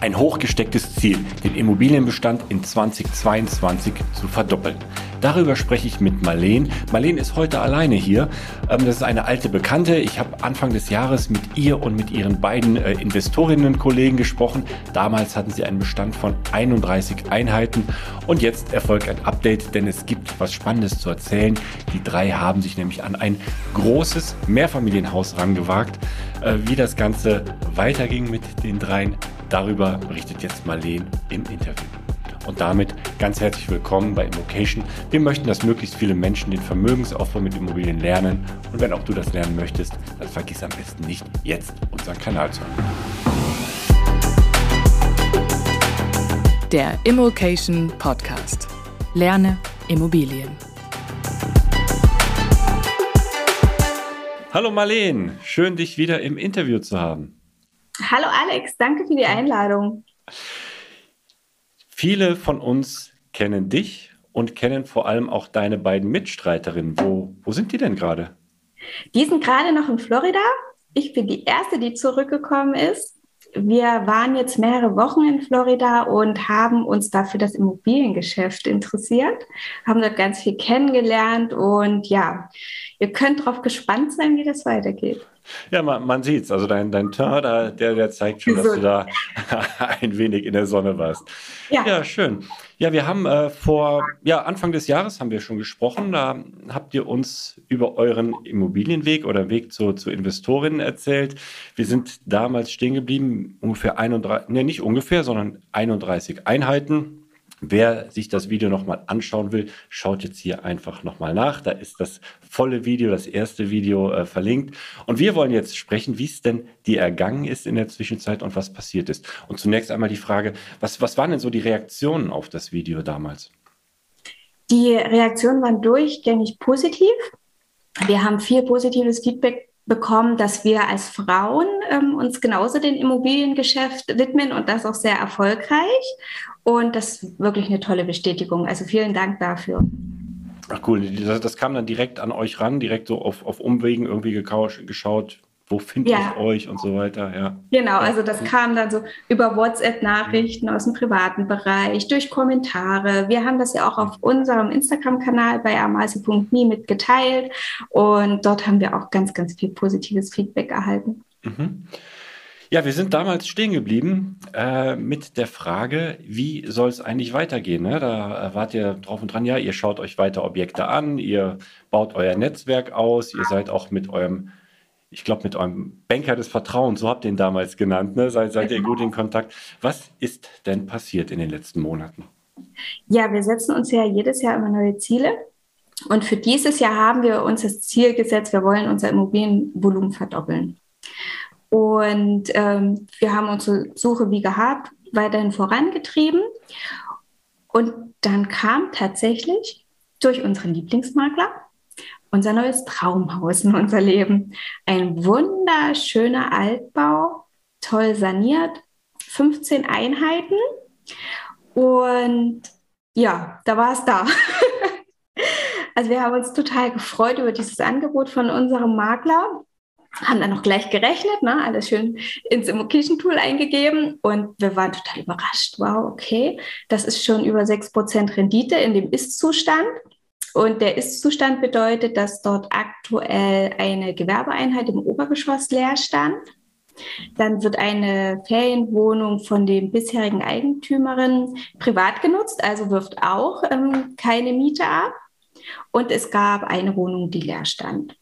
Ein hochgestecktes Ziel, den Immobilienbestand in 2022 zu verdoppeln. Darüber spreche ich mit Marleen. Marleen ist heute alleine hier. Ähm, das ist eine alte Bekannte. Ich habe Anfang des Jahres mit ihr und mit ihren beiden äh, Investorinnen-Kollegen gesprochen. Damals hatten sie einen Bestand von 31 Einheiten und jetzt erfolgt ein Update, denn es gibt was Spannendes zu erzählen. Die drei haben sich nämlich an ein großes Mehrfamilienhaus rangewagt. Äh, wie das Ganze weiterging mit den dreien, darüber berichtet jetzt Marleen im Interview. Und damit ganz herzlich willkommen bei Immocation. Wir möchten, dass möglichst viele Menschen den Vermögensaufbau mit Immobilien lernen. Und wenn auch du das lernen möchtest, dann vergiss am besten nicht, jetzt unseren Kanal zu hören. Der Immocation Podcast. Lerne Immobilien. Hallo Marleen, schön dich wieder im Interview zu haben. Hallo Alex, danke für die Einladung. Viele von uns kennen dich und kennen vor allem auch deine beiden Mitstreiterinnen. Wo, wo sind die denn gerade? Die sind gerade noch in Florida. Ich bin die Erste, die zurückgekommen ist. Wir waren jetzt mehrere Wochen in Florida und haben uns dafür das Immobiliengeschäft interessiert, haben dort ganz viel kennengelernt und ja, ihr könnt darauf gespannt sein, wie das weitergeht. Ja, man, man sieht es. Also dein, dein Teint, der, der zeigt schon, dass du da ein wenig in der Sonne warst. Ja, ja schön. Ja, wir haben äh, vor ja, Anfang des Jahres haben wir schon gesprochen. Da habt ihr uns über euren Immobilienweg oder Weg zu, zu Investorinnen erzählt. Wir sind damals stehen geblieben, ungefähr 31, ne, nicht ungefähr, sondern 31 Einheiten Wer sich das Video nochmal anschauen will, schaut jetzt hier einfach nochmal nach. Da ist das volle Video, das erste Video äh, verlinkt. Und wir wollen jetzt sprechen, wie es denn dir ergangen ist in der Zwischenzeit und was passiert ist. Und zunächst einmal die Frage, was, was waren denn so die Reaktionen auf das Video damals? Die Reaktionen waren durchgängig positiv. Wir haben viel positives Feedback bekommen, dass wir als Frauen ähm, uns genauso dem Immobiliengeschäft widmen und das auch sehr erfolgreich. Und das ist wirklich eine tolle Bestätigung. Also vielen Dank dafür. Ach cool, das, das kam dann direkt an euch ran, direkt so auf, auf Umwegen irgendwie geschaut. wo finde ja. ich euch und so weiter, ja. Genau, also das kam dann so über WhatsApp-Nachrichten aus dem privaten Bereich, durch Kommentare. Wir haben das ja auch auf unserem Instagram-Kanal bei amasi.me mitgeteilt und dort haben wir auch ganz, ganz viel positives Feedback erhalten. Mhm. Ja, wir sind damals stehen geblieben äh, mit der Frage, wie soll es eigentlich weitergehen? Ne? Da wart ihr drauf und dran, ja, ihr schaut euch weiter Objekte an, ihr baut euer Netzwerk aus, ihr seid auch mit eurem, ich glaube, mit eurem Banker des Vertrauens, so habt ihr ihn damals genannt, ne? seid, seid ihr gut in Kontakt. Was ist denn passiert in den letzten Monaten? Ja, wir setzen uns ja jedes Jahr immer neue Ziele. Und für dieses Jahr haben wir uns das Ziel gesetzt, wir wollen unser Immobilienvolumen verdoppeln. Und ähm, wir haben unsere Suche wie gehabt weiterhin vorangetrieben. Und dann kam tatsächlich durch unseren Lieblingsmakler unser neues Traumhaus in unser Leben. Ein wunderschöner Altbau, toll saniert, 15 Einheiten. Und ja, da war es da. also wir haben uns total gefreut über dieses Angebot von unserem Makler haben dann noch gleich gerechnet, ne? alles schön ins Immocation-Tool eingegeben und wir waren total überrascht. Wow, okay, das ist schon über 6% Rendite in dem Ist-Zustand. Und der Ist-Zustand bedeutet, dass dort aktuell eine Gewerbeeinheit im Obergeschoss leer stand. Dann wird eine Ferienwohnung von den bisherigen Eigentümerinnen privat genutzt, also wirft auch ähm, keine Miete ab. Und es gab eine Wohnung, die leer stand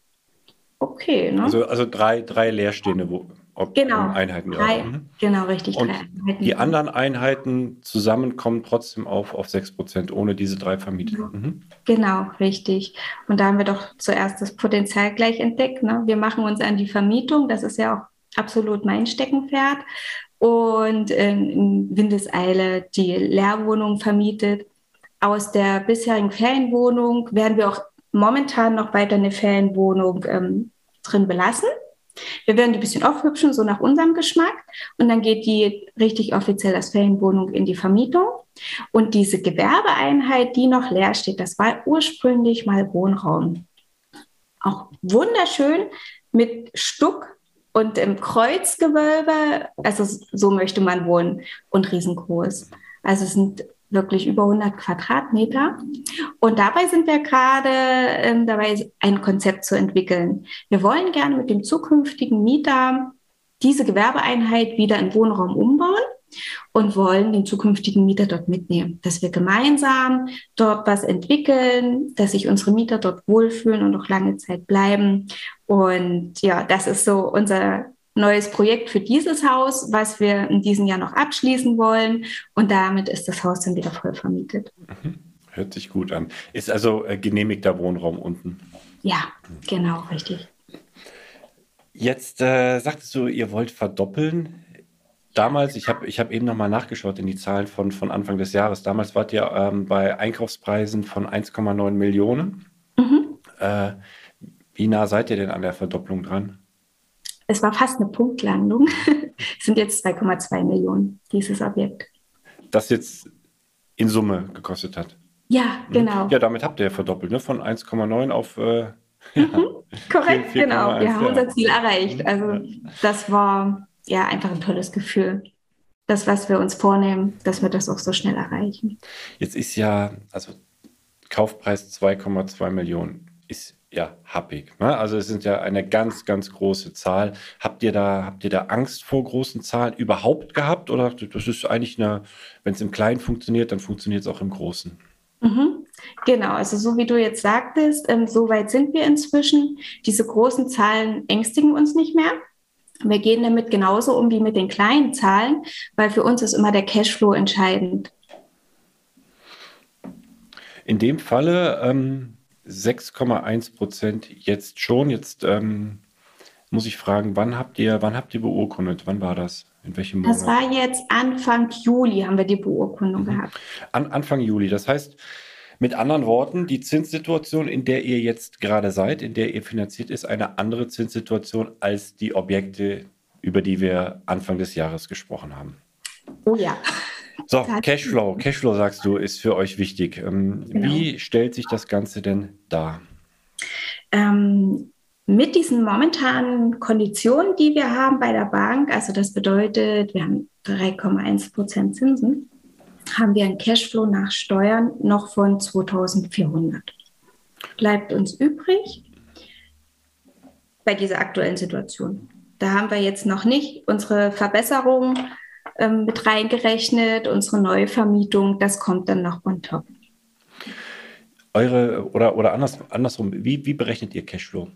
okay. Ne? Also, also drei, drei leerstehende ob, genau, Einheiten. Drei, mhm. Genau, richtig. Und Einheiten. Die anderen Einheiten zusammen kommen trotzdem auf, auf 6% ohne diese drei Vermietungen. Mhm. Genau, richtig. Und da haben wir doch zuerst das Potenzial gleich entdeckt. Ne? Wir machen uns an die Vermietung, das ist ja auch absolut mein Steckenpferd. Und in Windeseile die Leerwohnung vermietet. Aus der bisherigen Ferienwohnung werden wir auch momentan noch weiter eine Ferienwohnung ähm, drin belassen. Wir werden die ein bisschen aufhübschen, so nach unserem Geschmack. Und dann geht die richtig offiziell als Ferienwohnung in die Vermietung. Und diese Gewerbeeinheit, die noch leer steht, das war ursprünglich mal Wohnraum. Auch wunderschön mit Stuck und im Kreuzgewölbe. Also so möchte man wohnen und riesengroß. Also es sind wirklich über 100 Quadratmeter. Und dabei sind wir gerade ähm, dabei, ein Konzept zu entwickeln. Wir wollen gerne mit dem zukünftigen Mieter diese Gewerbeeinheit wieder in Wohnraum umbauen und wollen den zukünftigen Mieter dort mitnehmen, dass wir gemeinsam dort was entwickeln, dass sich unsere Mieter dort wohlfühlen und noch lange Zeit bleiben. Und ja, das ist so unser neues Projekt für dieses Haus, was wir in diesem Jahr noch abschließen wollen. Und damit ist das Haus dann wieder voll vermietet. Mhm. Hört sich gut an. Ist also äh, genehmigter Wohnraum unten. Ja, genau, richtig. Jetzt äh, sagtest du, ihr wollt verdoppeln. Damals, ich habe ich hab eben nochmal nachgeschaut in die Zahlen von, von Anfang des Jahres. Damals wart ihr ähm, bei Einkaufspreisen von 1,9 Millionen. Mhm. Äh, wie nah seid ihr denn an der Verdopplung dran? Es war fast eine Punktlandung. es sind jetzt 2,2 Millionen, dieses Objekt. Das jetzt in Summe gekostet hat. Ja, mhm. genau. Ja, damit habt ihr ja verdoppelt, ne? Von 1,9 auf. Äh, ja, mhm, korrekt, 4, 4, genau. 1, wir haben ja. unser Ziel erreicht. Mhm. Also, das war ja einfach ein tolles Gefühl. Das, was wir uns vornehmen, dass wir das auch so schnell erreichen. Jetzt ist ja, also Kaufpreis 2,2 Millionen. Ist ja happig. Ne? Also es sind ja eine ganz, ganz große Zahl. Habt ihr da, habt ihr da Angst vor großen Zahlen überhaupt gehabt? Oder das ist eigentlich eine, wenn es im Kleinen funktioniert, dann funktioniert es auch im Großen? Mhm. Genau, also so wie du jetzt sagtest, ähm, so weit sind wir inzwischen. Diese großen Zahlen ängstigen uns nicht mehr. Wir gehen damit genauso um wie mit den kleinen Zahlen, weil für uns ist immer der Cashflow entscheidend. In dem Falle ähm, 6,1 Prozent jetzt schon. Jetzt ähm, muss ich fragen, wann habt ihr, wann habt ihr beurkundet? Wann war das? In welchem Monat? Das war jetzt Anfang Juli haben wir die Beurkundung mhm. gehabt. An, Anfang Juli. Das heißt, mit anderen Worten, die Zinssituation, in der ihr jetzt gerade seid, in der ihr finanziert, ist eine andere Zinssituation als die Objekte, über die wir Anfang des Jahres gesprochen haben. Oh ja. So, Cashflow. Cashflow, sagst du, ist für euch wichtig. Ähm, genau. Wie stellt sich das Ganze denn dar? Ähm, mit diesen momentanen Konditionen, die wir haben bei der Bank, also das bedeutet, wir haben 3,1 Prozent Zinsen, haben wir einen Cashflow nach Steuern noch von 2400. Bleibt uns übrig bei dieser aktuellen Situation. Da haben wir jetzt noch nicht unsere Verbesserung ähm, mit reingerechnet, unsere Neuvermietung, das kommt dann noch on top. Eure, oder, oder anders, andersrum, wie, wie berechnet ihr Cashflow?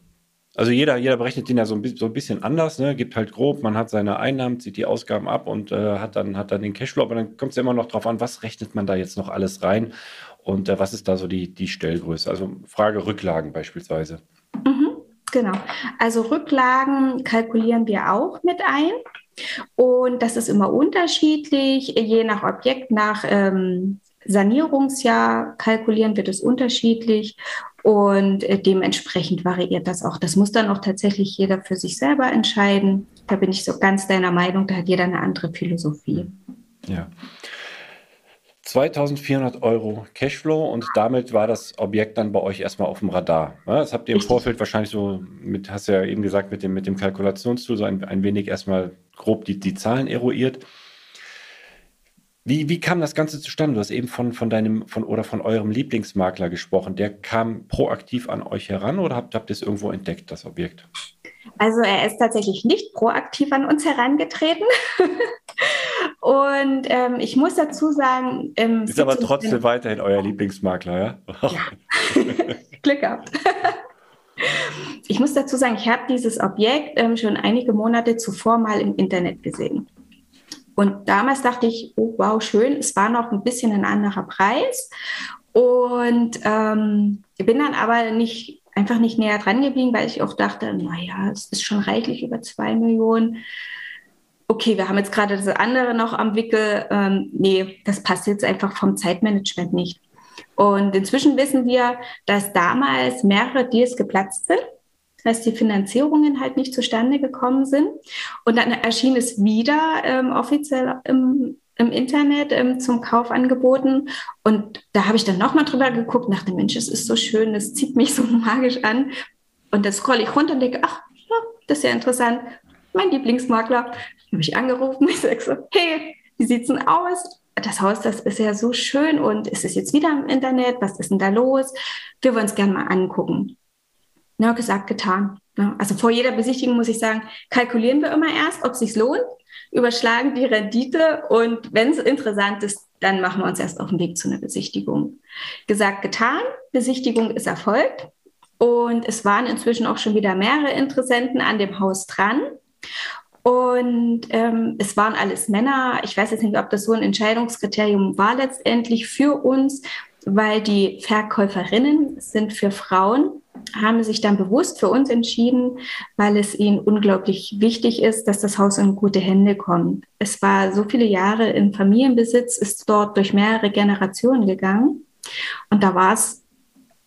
Also jeder, jeder berechnet den ja so ein, so ein bisschen anders, ne? gibt halt grob, man hat seine Einnahmen, zieht die Ausgaben ab und äh, hat, dann, hat dann den Cashflow, aber dann kommt es ja immer noch drauf an, was rechnet man da jetzt noch alles rein und äh, was ist da so die, die Stellgröße? Also Frage Rücklagen beispielsweise. Mhm, genau. Also Rücklagen kalkulieren wir auch mit ein. Und das ist immer unterschiedlich, je nach Objekt, nach ähm, Sanierungsjahr kalkulieren wir das unterschiedlich und äh, dementsprechend variiert das auch. Das muss dann auch tatsächlich jeder für sich selber entscheiden. Da bin ich so ganz deiner Meinung, da hat jeder eine andere Philosophie. Ja. 2400 Euro Cashflow und damit war das Objekt dann bei euch erstmal auf dem Radar. Das habt ihr im Vorfeld wahrscheinlich so mit, hast du ja eben gesagt, mit dem, mit dem Kalkulationstool so ein, ein wenig erstmal grob die, die Zahlen eruiert. Wie, wie kam das Ganze zustande? Du hast eben von, von deinem von, oder von eurem Lieblingsmakler gesprochen. Der kam proaktiv an euch heran oder habt, habt ihr es irgendwo entdeckt, das Objekt? Also er ist tatsächlich nicht proaktiv an uns herangetreten. Und ähm, ich muss dazu sagen, ähm, ist aber trotzdem weiterhin euer Lieblingsmakler, ja? ja. Glück gehabt. ich muss dazu sagen, ich habe dieses Objekt ähm, schon einige Monate zuvor mal im Internet gesehen. Und damals dachte ich, oh, wow, schön, es war noch ein bisschen ein anderer Preis. Und ähm, bin dann aber nicht, einfach nicht näher dran geblieben, weil ich auch dachte, naja, es ist schon reichlich über zwei Millionen. Okay, wir haben jetzt gerade das andere noch am Wickel. Ähm, nee, das passt jetzt einfach vom Zeitmanagement nicht. Und inzwischen wissen wir, dass damals mehrere Deals geplatzt sind dass die Finanzierungen halt nicht zustande gekommen sind. Und dann erschien es wieder ähm, offiziell im, im Internet ähm, zum Kauf angeboten. Und da habe ich dann nochmal drüber geguckt, dachte, Mensch, es ist so schön, es zieht mich so magisch an. Und dann scrolle ich runter und denke, ach, ja, das ist ja interessant. Mein Lieblingsmakler, habe ich angerufen. Ich sage so, hey, wie sieht's denn aus? Das Haus, das ist ja so schön und ist es jetzt wieder im Internet? Was ist denn da los? Wir wollen es gerne mal angucken. Ja, gesagt, getan. Ja, also vor jeder Besichtigung muss ich sagen, kalkulieren wir immer erst, ob es sich lohnt, überschlagen die Rendite und wenn es interessant ist, dann machen wir uns erst auf den Weg zu einer Besichtigung. Gesagt, getan, Besichtigung ist erfolgt und es waren inzwischen auch schon wieder mehrere Interessenten an dem Haus dran. Und ähm, es waren alles Männer. Ich weiß jetzt nicht, ob das so ein Entscheidungskriterium war letztendlich für uns, weil die Verkäuferinnen sind für Frauen haben sich dann bewusst für uns entschieden, weil es ihnen unglaublich wichtig ist, dass das Haus in gute Hände kommt. Es war so viele Jahre im Familienbesitz, ist dort durch mehrere Generationen gegangen. Und da war es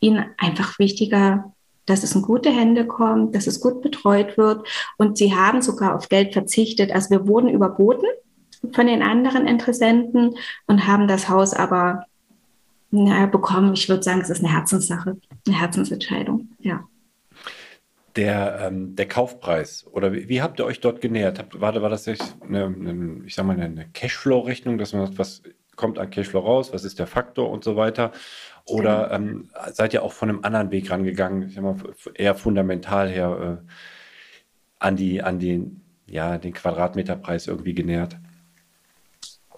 ihnen einfach wichtiger, dass es in gute Hände kommt, dass es gut betreut wird. Und sie haben sogar auf Geld verzichtet. Also wir wurden überboten von den anderen Interessenten und haben das Haus aber naja, bekommen. Ich würde sagen, es ist eine Herzenssache, eine Herzensentscheidung, ja. Der, ähm, der Kaufpreis oder wie, wie, habt ihr euch dort genähert? Habt, war, war das eine, eine, ich sag mal, eine Cashflow-Rechnung, dass man was kommt an Cashflow raus, was ist der Faktor und so weiter? Oder genau. ähm, seid ihr auch von einem anderen Weg rangegangen, ich sag mal, eher fundamental her äh, an die, an den, ja, den Quadratmeterpreis irgendwie genähert?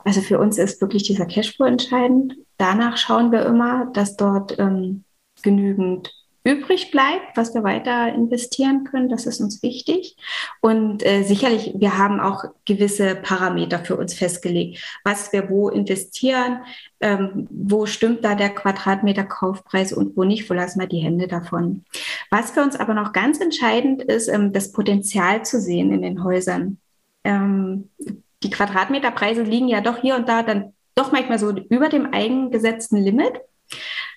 Also für uns ist wirklich dieser Cashflow entscheidend. Danach schauen wir immer, dass dort ähm, genügend übrig bleibt, was wir weiter investieren können. Das ist uns wichtig. Und äh, sicherlich, wir haben auch gewisse Parameter für uns festgelegt, was wir wo investieren, ähm, wo stimmt da der Quadratmeter Kaufpreis und wo nicht, wo lassen wir die Hände davon. Was für uns aber noch ganz entscheidend ist, ähm, das Potenzial zu sehen in den Häusern. Ähm, die Quadratmeterpreise liegen ja doch hier und da dann doch manchmal so über dem eigengesetzten Limit.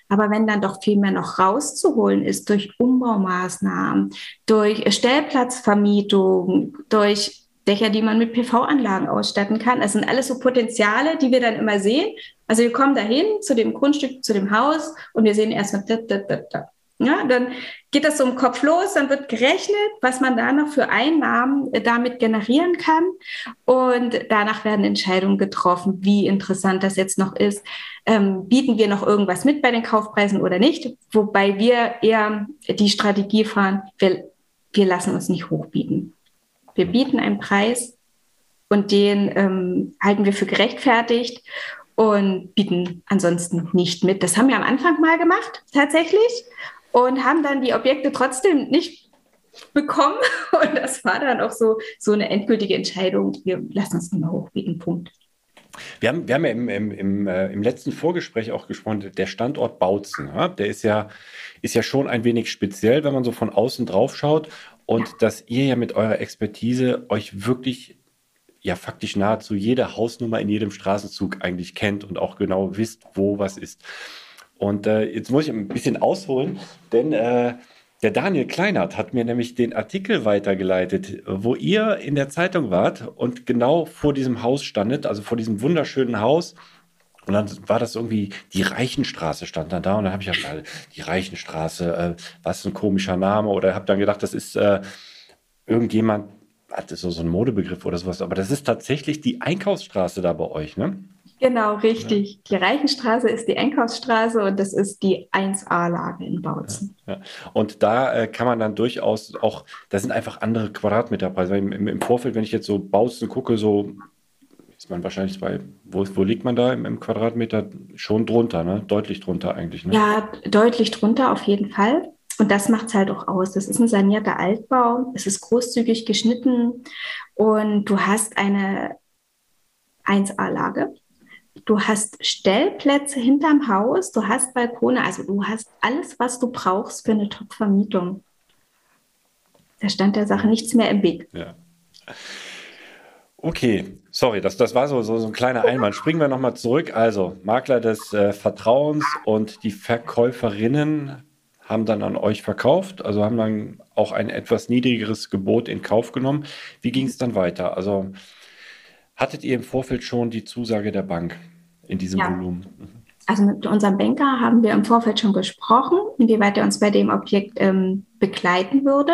Aber wenn dann doch viel mehr noch rauszuholen ist durch Umbaumaßnahmen, durch Stellplatzvermietung, durch Dächer, die man mit PV-Anlagen ausstatten kann. Das sind alles so Potenziale, die wir dann immer sehen. Also wir kommen dahin zu dem Grundstück, zu dem Haus und wir sehen erstmal, da, da, da, da. Ja, dann geht das so im Kopf los, dann wird gerechnet, was man da noch für Einnahmen äh, damit generieren kann. Und danach werden Entscheidungen getroffen, wie interessant das jetzt noch ist. Ähm, bieten wir noch irgendwas mit bei den Kaufpreisen oder nicht? Wobei wir eher die Strategie fahren, wir, wir lassen uns nicht hochbieten. Wir bieten einen Preis und den ähm, halten wir für gerechtfertigt und bieten ansonsten nicht mit. Das haben wir am Anfang mal gemacht, tatsächlich und haben dann die Objekte trotzdem nicht bekommen. Und das war dann auch so, so eine endgültige Entscheidung. Wir lassen uns nicht mehr hochbieten, Punkt. Wir haben, wir haben ja im, im, im, äh, im letzten Vorgespräch auch gesprochen, der Standort Bautzen, ja, der ist ja, ist ja schon ein wenig speziell, wenn man so von außen drauf schaut. Und ja. dass ihr ja mit eurer Expertise euch wirklich ja faktisch nahezu jede Hausnummer in jedem Straßenzug eigentlich kennt und auch genau wisst, wo was ist. Und äh, jetzt muss ich ein bisschen ausholen, denn äh, der Daniel Kleinert hat mir nämlich den Artikel weitergeleitet, wo ihr in der Zeitung wart und genau vor diesem Haus standet, also vor diesem wunderschönen Haus. Und dann war das irgendwie, die Reichenstraße stand dann da und dann habe ich gedacht, die Reichenstraße, äh, was ein komischer Name. Oder habe dann gedacht, das ist äh, irgendjemand, hat so, so einen Modebegriff oder sowas, aber das ist tatsächlich die Einkaufsstraße da bei euch, ne? Genau, richtig. Ja. Die Reichenstraße ist die Einkaufsstraße und das ist die 1A-Lage in Bautzen. Ja, ja. Und da äh, kann man dann durchaus auch, da sind einfach andere Quadratmeterpreise. Im, im, Vorfeld, wenn ich jetzt so Bautzen gucke, so ist man wahrscheinlich bei, wo, wo liegt man da im, im, Quadratmeter? Schon drunter, ne? Deutlich drunter eigentlich. Ne? Ja, deutlich drunter auf jeden Fall. Und das macht es halt auch aus. Das ist ein sanierter Altbau. Es ist großzügig geschnitten und du hast eine 1A-Lage. Du hast Stellplätze hinterm Haus, du hast Balkone, also du hast alles, was du brauchst für eine Top-Vermietung. Da stand der Sache nichts mehr im Weg. Ja. Okay, sorry, das, das war so, so, so ein kleiner Einwand. Springen wir nochmal zurück. Also, Makler des äh, Vertrauens und die Verkäuferinnen haben dann an euch verkauft, also haben dann auch ein etwas niedrigeres Gebot in Kauf genommen. Wie ging es dann weiter? Also hattet ihr im Vorfeld schon die Zusage der Bank in diesem ja. Volumen? Also mit unserem Banker haben wir im Vorfeld schon gesprochen, inwieweit er uns bei dem Objekt ähm, begleiten würde.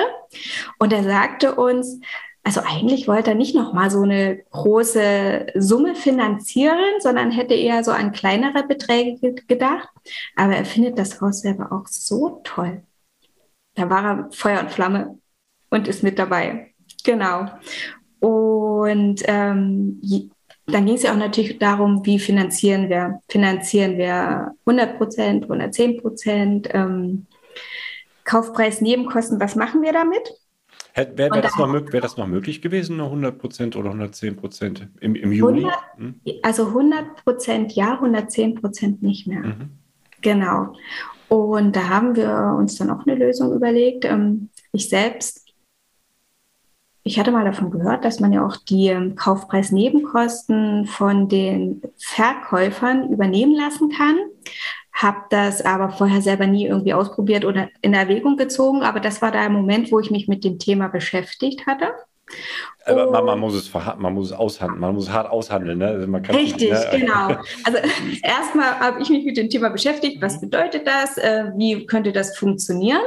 Und er sagte uns, also eigentlich wollte er nicht nochmal so eine große Summe finanzieren, sondern hätte eher so an kleinere Beträge gedacht. Aber er findet das Haus selber auch so toll. Da war er Feuer und Flamme und ist mit dabei. Genau. Und ähm, dann ging es ja auch natürlich darum, wie finanzieren wir? Finanzieren wir 100 Prozent, 110 Prozent? Ähm, Kaufpreis, Nebenkosten, was machen wir damit? Wäre wär das, wär das, noch möglich gewesen, eine 100 Prozent oder 110 Prozent im, im Juni? 100, hm? Also 100 Prozent ja, 110 Prozent nicht mehr. Mhm. Genau. Und da haben wir uns dann auch eine Lösung überlegt. Ähm, ich selbst, ich hatte mal davon gehört, dass man ja auch die ähm, Kaufpreisnebenkosten von den Verkäufern übernehmen lassen kann habe das aber vorher selber nie irgendwie ausprobiert oder in Erwägung gezogen. Aber das war der Moment, wo ich mich mit dem Thema beschäftigt hatte. Aber man, man, muss es man muss es aushandeln, man muss es hart aushandeln. Ne? Also richtig, nicht, ne? genau. Also erstmal habe ich mich mit dem Thema beschäftigt, was bedeutet das, äh, wie könnte das funktionieren?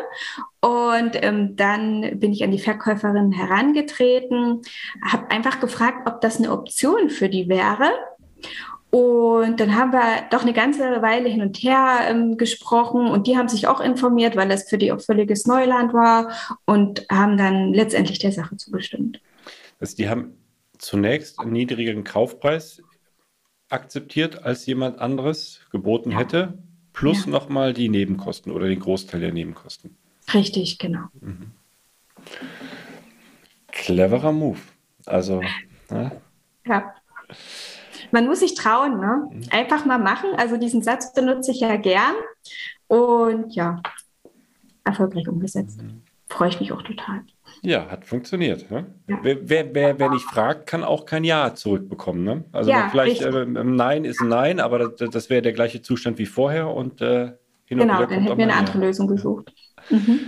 Und ähm, dann bin ich an die Verkäuferin herangetreten, habe einfach gefragt, ob das eine Option für die wäre. Und dann haben wir doch eine ganze Weile hin und her ähm, gesprochen und die haben sich auch informiert, weil das für die auch völliges Neuland war und haben dann letztendlich der Sache zugestimmt. Also die haben zunächst einen niedrigeren Kaufpreis akzeptiert, als jemand anderes geboten ja. hätte, plus ja. nochmal die Nebenkosten oder den Großteil der Nebenkosten. Richtig, genau. Mhm. Cleverer Move. Also, ne? ja man muss sich trauen, ne? Mhm. Einfach mal machen. Also diesen Satz benutze ich ja gern. Und ja, erfolgreich umgesetzt. Mhm. Freue ich mich auch total. Ja, hat funktioniert. Ne? Ja. Wer, wer, wer, wer, nicht fragt, kann auch kein Ja zurückbekommen. Ne? Also ja, vielleicht äh, Nein ist ein Nein, aber das, das wäre der gleiche Zustand wie vorher und äh, hin Genau, dann hätten wir eine andere ja. Lösung gesucht. Mhm.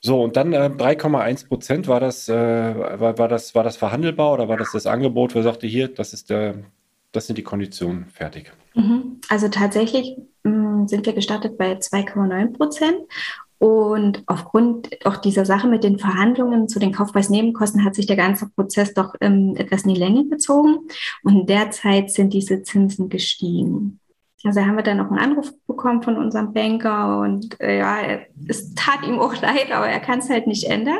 So, und dann äh, 3,1 Prozent, war das, äh, war, war, das, war das verhandelbar oder war das das Angebot, wo er sagte, hier, das, ist der, das sind die Konditionen, fertig? Mhm. Also tatsächlich, mh, ähm, sind wir gestartet bei 2,9 Prozent. Und aufgrund auch dieser Sache mit den Verhandlungen zu den Kaufpreisnebenkosten hat sich der ganze Prozess doch ähm, etwas in die Länge gezogen. Und derzeit sind diese Zinsen gestiegen. Also haben wir dann noch einen Anruf bekommen von unserem Banker und äh, ja, es tat ihm auch leid, aber er kann es halt nicht ändern.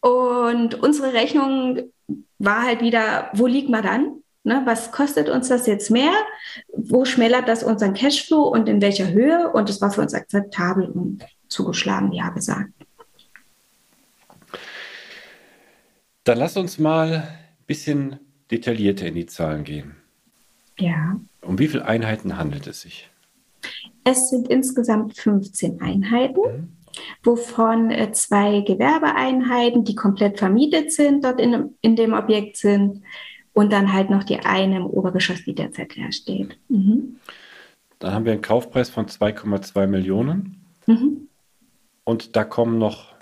Und unsere Rechnung war halt wieder, wo liegt man dann? Ne, was kostet uns das jetzt mehr? Wo schmälert das unseren Cashflow und in welcher Höhe? Und es war für uns akzeptabel und zugeschlagen, ja gesagt. Dann lass uns mal ein bisschen detaillierter in die Zahlen gehen. Ja. Um wie viele Einheiten handelt es sich? Es sind insgesamt 15 Einheiten. Mhm wovon äh, zwei Gewerbeeinheiten, die komplett vermietet sind, dort in, in dem Objekt sind und dann halt noch die eine im Obergeschoss, die derzeit leer steht. Mhm. Dann haben wir einen Kaufpreis von 2,2 Millionen. Mhm. Und da kommen noch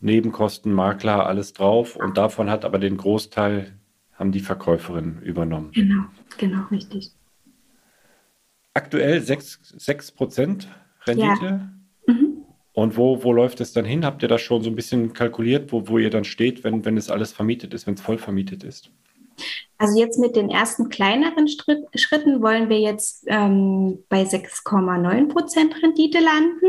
Nebenkosten, Makler, alles drauf. Und davon hat aber den Großteil haben die Verkäuferinnen übernommen. Genau, genau, richtig. Aktuell 6%, 6 Rendite. Ja. Mhm. Und wo, wo läuft es dann hin? Habt ihr das schon so ein bisschen kalkuliert, wo, wo ihr dann steht, wenn, wenn es alles vermietet ist, wenn es voll vermietet ist? Also jetzt mit den ersten kleineren Schritt, Schritten wollen wir jetzt ähm, bei 6,9 Prozent Rendite landen.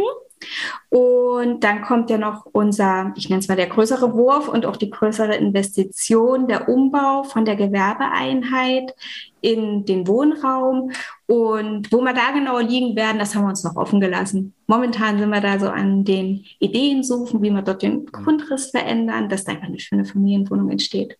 Und dann kommt ja noch unser, ich nenne es mal der größere Wurf und auch die größere Investition, der Umbau von der Gewerbeeinheit in den Wohnraum. Und wo wir da genau liegen werden, das haben wir uns noch offen gelassen. Momentan sind wir da so an den Ideen suchen, wie wir dort den Grundriss verändern, dass da einfach eine schöne Familienwohnung entsteht.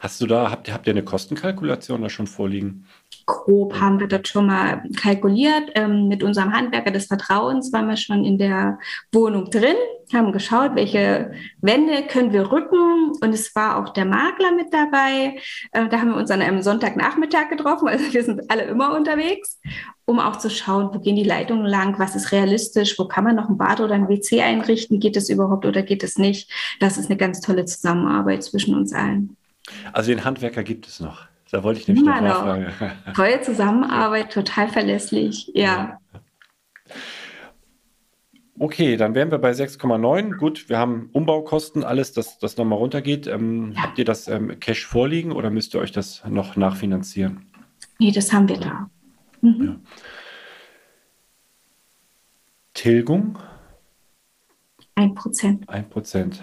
Hast du da, habt, habt ihr eine Kostenkalkulation da schon vorliegen? Grob haben wir das schon mal kalkuliert. Ähm, mit unserem Handwerker des Vertrauens waren wir schon in der Wohnung drin, haben geschaut, welche Wände können wir rücken. Und es war auch der Makler mit dabei. Äh, da haben wir uns an einem Sonntagnachmittag getroffen, also wir sind alle immer unterwegs, um auch zu schauen, wo gehen die Leitungen lang, was ist realistisch, wo kann man noch ein Bad oder ein WC einrichten, geht es überhaupt oder geht es nicht. Das ist eine ganz tolle Zusammenarbeit zwischen uns allen. Also den Handwerker gibt es noch. Da wollte ich nämlich Immer noch nachfragen. Tolle Zusammenarbeit, total verlässlich, ja. Okay, dann wären wir bei 6,9. Gut, wir haben Umbaukosten, alles, das, das nochmal runtergeht. Ähm, ja. Habt ihr das ähm, Cash vorliegen oder müsst ihr euch das noch nachfinanzieren? Nee, das haben wir da. Mhm. Ja. Tilgung? Ein Prozent. Ein Prozent.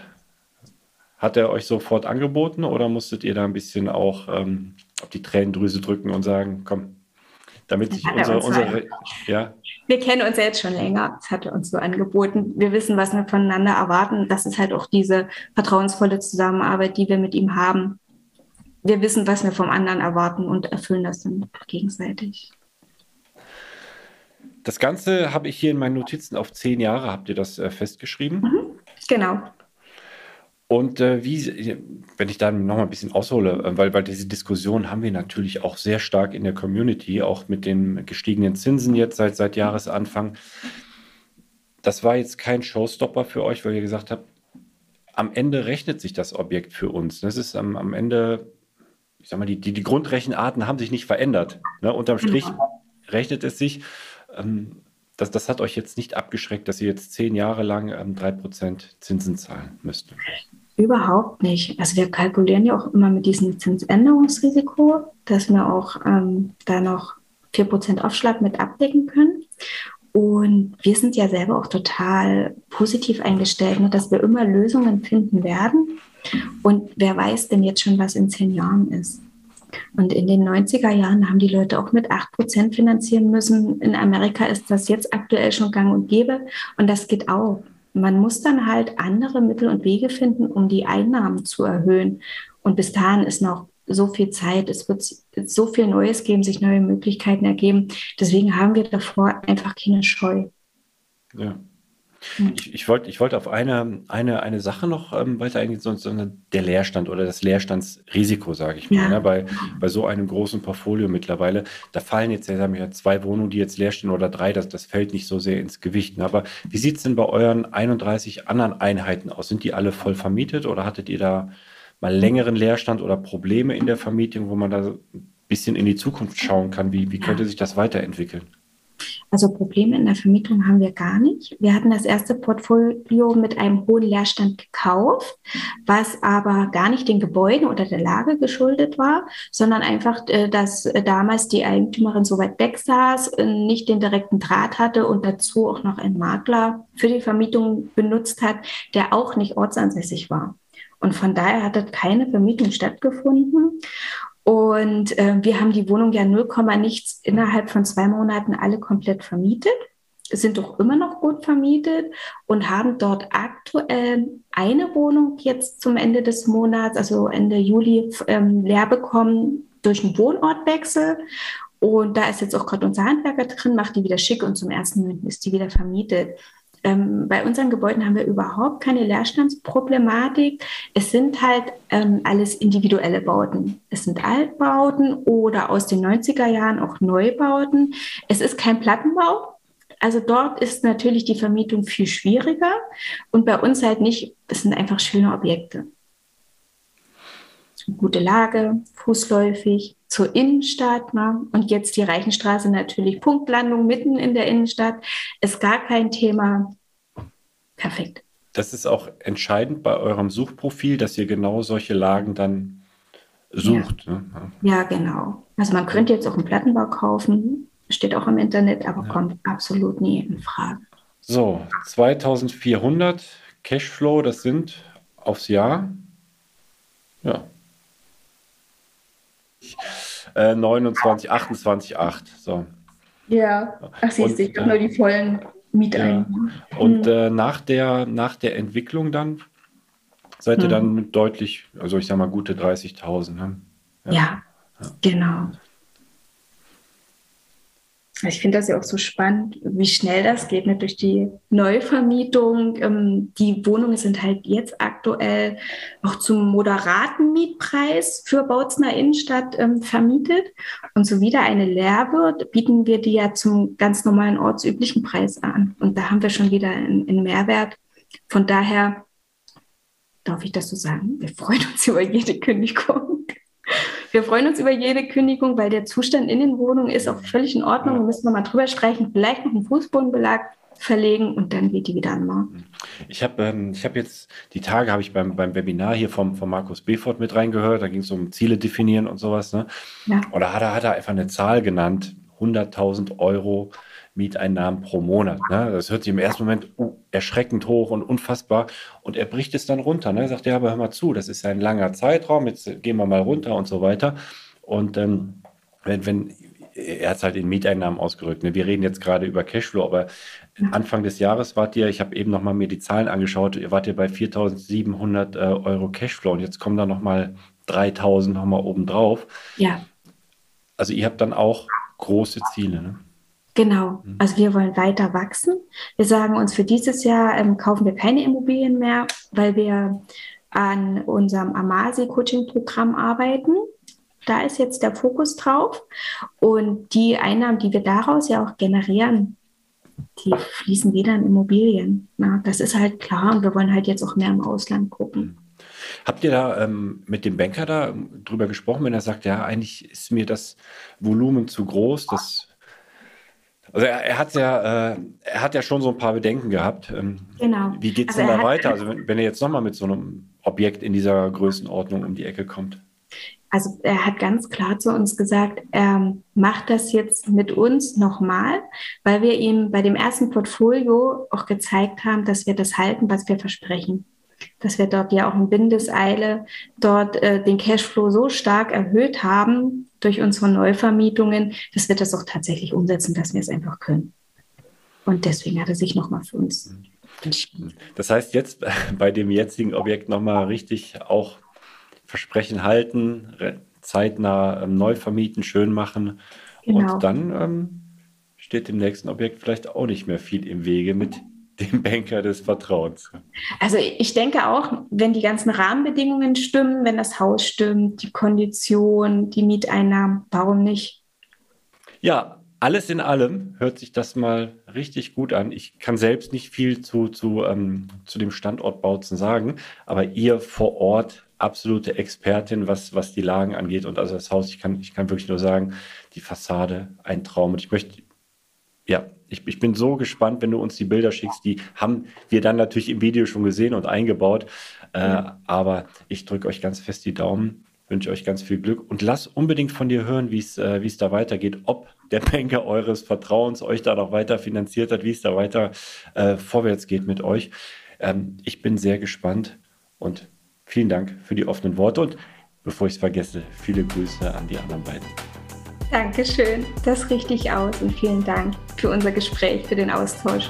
Hat er euch sofort angeboten oder musstet ihr da ein bisschen auch ähm, auf die Tränendrüse drücken und sagen, komm, damit sich unsere, unsere ja. Wir kennen uns jetzt schon länger, das hat er uns so angeboten. Wir wissen, was wir voneinander erwarten. Das ist halt auch diese vertrauensvolle Zusammenarbeit, die wir mit ihm haben. Wir wissen, was wir vom anderen erwarten und erfüllen das dann gegenseitig. Das Ganze habe ich hier in meinen Notizen auf zehn Jahre, habt ihr das äh, festgeschrieben? Mhm, genau. Und äh, wie, wenn ich da noch mal ein bisschen aushole, äh, weil, weil diese Diskussion haben wir natürlich auch sehr stark in der Community, auch mit den gestiegenen Zinsen jetzt seit, seit Jahresanfang. Das war jetzt kein Showstopper für euch, weil ihr gesagt habt, am Ende rechnet sich das Objekt für uns. Das ist am, am Ende, ich sag mal, die, die, die Grundrechenarten haben sich nicht verändert. Ne? Unterm Strich rechnet es sich. Ähm, das, das hat euch jetzt nicht abgeschreckt, dass ihr jetzt zehn Jahre lang ähm, 3% Zinsen zahlen müsst. Überhaupt nicht. Also wir kalkulieren ja auch immer mit diesem Zinsänderungsrisiko, dass wir auch ähm, da noch 4% Aufschlag mit abdecken können. Und wir sind ja selber auch total positiv eingestellt, ne, dass wir immer Lösungen finden werden. Und wer weiß denn jetzt schon, was in zehn Jahren ist? Und in den 90er Jahren haben die Leute auch mit 8% finanzieren müssen. In Amerika ist das jetzt aktuell schon gang und gäbe. Und das geht auch man muss dann halt andere Mittel und Wege finden, um die Einnahmen zu erhöhen. Und bis dahin ist noch so viel Zeit, es wird so viel Neues geben, sich neue Möglichkeiten ergeben. Deswegen haben wir davor einfach keine Scheu. Ja. Hm. Ich, ich wollte ich wollt auf eine, eine, eine Sache noch ähm, weiter eingehen, sondern der Leerstand oder das Leerstandsrisiko, sage ich mal. Ja. Ne? Bei, bei so einem großen Portfolio mittlerweile, da fallen jetzt ja, sagen wir, zwei Wohnungen, die jetzt leer stehen oder drei, das, das fällt nicht so sehr ins Gewicht. Ne? Aber wie sieht es denn bei euren 31 anderen Einheiten aus? Sind die alle voll vermietet oder hattet ihr da mal längeren Leerstand oder Probleme in der Vermietung, wo man da ein bisschen in die Zukunft schauen kann? Wie, wie könnte sich das weiterentwickeln? Also Probleme in der Vermietung haben wir gar nicht. Wir hatten das erste Portfolio mit einem hohen Leerstand gekauft, was aber gar nicht den Gebäuden oder der Lage geschuldet war, sondern einfach, äh, dass damals die Eigentümerin so weit weg saß, äh, nicht den direkten Draht hatte und dazu auch noch einen Makler für die Vermietung benutzt hat, der auch nicht ortsansässig war. Und von daher hat dort keine Vermietung stattgefunden. Und äh, wir haben die Wohnung ja 0, nichts innerhalb von zwei Monaten alle komplett vermietet, sind doch immer noch gut vermietet und haben dort aktuell eine Wohnung jetzt zum Ende des Monats, also Ende Juli, ähm, leer bekommen durch einen Wohnortwechsel. Und da ist jetzt auch gerade unser Handwerker drin, macht die wieder schick und zum ersten Moment ist die wieder vermietet. Ähm, bei unseren Gebäuden haben wir überhaupt keine Leerstandsproblematik. Es sind halt ähm, alles individuelle Bauten. Es sind Altbauten oder aus den 90er Jahren auch Neubauten. Es ist kein Plattenbau. Also dort ist natürlich die Vermietung viel schwieriger und bei uns halt nicht. Es sind einfach schöne Objekte. Gute Lage, fußläufig, zur Innenstadt. Ne? Und jetzt die Reichenstraße natürlich Punktlandung mitten in der Innenstadt. Ist gar kein Thema. Perfekt. Das ist auch entscheidend bei eurem Suchprofil, dass ihr genau solche Lagen dann sucht. Ja, ne? ja genau. Also man könnte jetzt auch einen Plattenbau kaufen, steht auch im Internet, aber ja. kommt absolut nie in Frage. So, 2400 Cashflow, das sind aufs Jahr. Ja, äh, 29, 28, 8. So. Ja, ach siehst du, ich habe nur die vollen Mieteinnahmen. Ja. Und äh, nach, der, nach der Entwicklung dann seid ihr hm. dann deutlich, also ich sag mal gute 30.000. Ne? Ja. ja, genau. Ich finde das ja auch so spannend, wie schnell das geht ne? durch die Neuvermietung. Ähm, die Wohnungen sind halt jetzt aktuell auch zum moderaten Mietpreis für Bautzner Innenstadt ähm, vermietet. Und so wieder eine leer wird, bieten wir die ja zum ganz normalen ortsüblichen Preis an. Und da haben wir schon wieder einen Mehrwert. Von daher darf ich das so sagen. Wir freuen uns über jede Kündigung. Wir freuen uns über jede Kündigung, weil der Zustand in den Wohnungen ist auch völlig in Ordnung. Da müssen wir mal drüber sprechen. Vielleicht noch einen Fußbodenbelag verlegen und dann geht die wieder an Markt. Ich habe ähm, hab jetzt, die Tage habe ich beim, beim Webinar hier vom, vom Markus Befort mit reingehört, da ging es um Ziele definieren und sowas. Ne? Ja. Oder hat er, hat er einfach eine Zahl genannt, 100.000 Euro Mieteinnahmen pro Monat. Ne? Das hört sich im ersten Moment uh, erschreckend hoch und unfassbar. Und er bricht es dann runter. Ne? Er sagt, ja, aber hör mal zu, das ist ein langer Zeitraum, jetzt gehen wir mal runter und so weiter. Und ähm, wenn, wenn, er hat es halt in Mieteinnahmen ausgerückt. Ne? Wir reden jetzt gerade über Cashflow, aber Anfang des Jahres wart ihr, ich habe eben nochmal mir die Zahlen angeschaut, ihr wart ihr bei 4.700 äh, Euro Cashflow und jetzt kommen da nochmal 3.000 nochmal obendrauf. Ja. Also ihr habt dann auch große Ziele. Ne? Genau, mhm. also wir wollen weiter wachsen. Wir sagen uns, für dieses Jahr ähm, kaufen wir keine Immobilien mehr, weil wir an unserem Amasi-Coaching-Programm arbeiten. Da ist jetzt der Fokus drauf. Und die Einnahmen, die wir daraus ja auch generieren, die fließen wieder in Immobilien. Na, das ist halt klar und wir wollen halt jetzt auch mehr im Ausland gucken. Mhm. Habt ihr da ähm, mit dem Banker da drüber gesprochen, wenn er sagt, ja, eigentlich ist mir das Volumen zu groß, das also er, er, hat ja, äh, er hat ja schon so ein paar Bedenken gehabt. Ähm, genau. Wie geht es also denn da weiter? Also wenn, wenn er jetzt nochmal mit so einem Objekt in dieser Größenordnung um die Ecke kommt? Also er hat ganz klar zu uns gesagt, er macht das jetzt mit uns nochmal, weil wir ihm bei dem ersten Portfolio auch gezeigt haben, dass wir das halten, was wir versprechen dass wir dort ja auch in Windeseile dort äh, den Cashflow so stark erhöht haben durch unsere Neuvermietungen, dass wir das auch tatsächlich umsetzen, dass wir es einfach können. Und deswegen hat er sich nochmal für uns entschieden. Das heißt, jetzt bei dem jetzigen Objekt nochmal richtig auch Versprechen halten, zeitnah ähm, neu vermieten, schön machen. Genau. Und dann ähm, steht dem nächsten Objekt vielleicht auch nicht mehr viel im Wege mit dem Banker des Vertrauens. Also ich denke auch, wenn die ganzen Rahmenbedingungen stimmen, wenn das Haus stimmt, die Kondition, die Mieteinnahmen, warum nicht? Ja, alles in allem hört sich das mal richtig gut an. Ich kann selbst nicht viel zu, zu, ähm, zu dem Standort Bautzen sagen, aber ihr vor Ort absolute Expertin, was, was die Lagen angeht und also das Haus, ich kann, ich kann wirklich nur sagen, die Fassade, ein Traum. Und ich möchte ja, ich, ich bin so gespannt, wenn du uns die Bilder schickst. Die haben wir dann natürlich im Video schon gesehen und eingebaut. Äh, aber ich drücke euch ganz fest die Daumen, wünsche euch ganz viel Glück und lass unbedingt von dir hören, wie äh, es da weitergeht, ob der Banker eures Vertrauens euch da noch weiter finanziert hat, wie es da weiter äh, vorwärts geht mit euch. Ähm, ich bin sehr gespannt und vielen Dank für die offenen Worte und bevor ich es vergesse, viele Grüße an die anderen beiden. Dankeschön, das richte ich aus und vielen Dank für unser Gespräch, für den Austausch.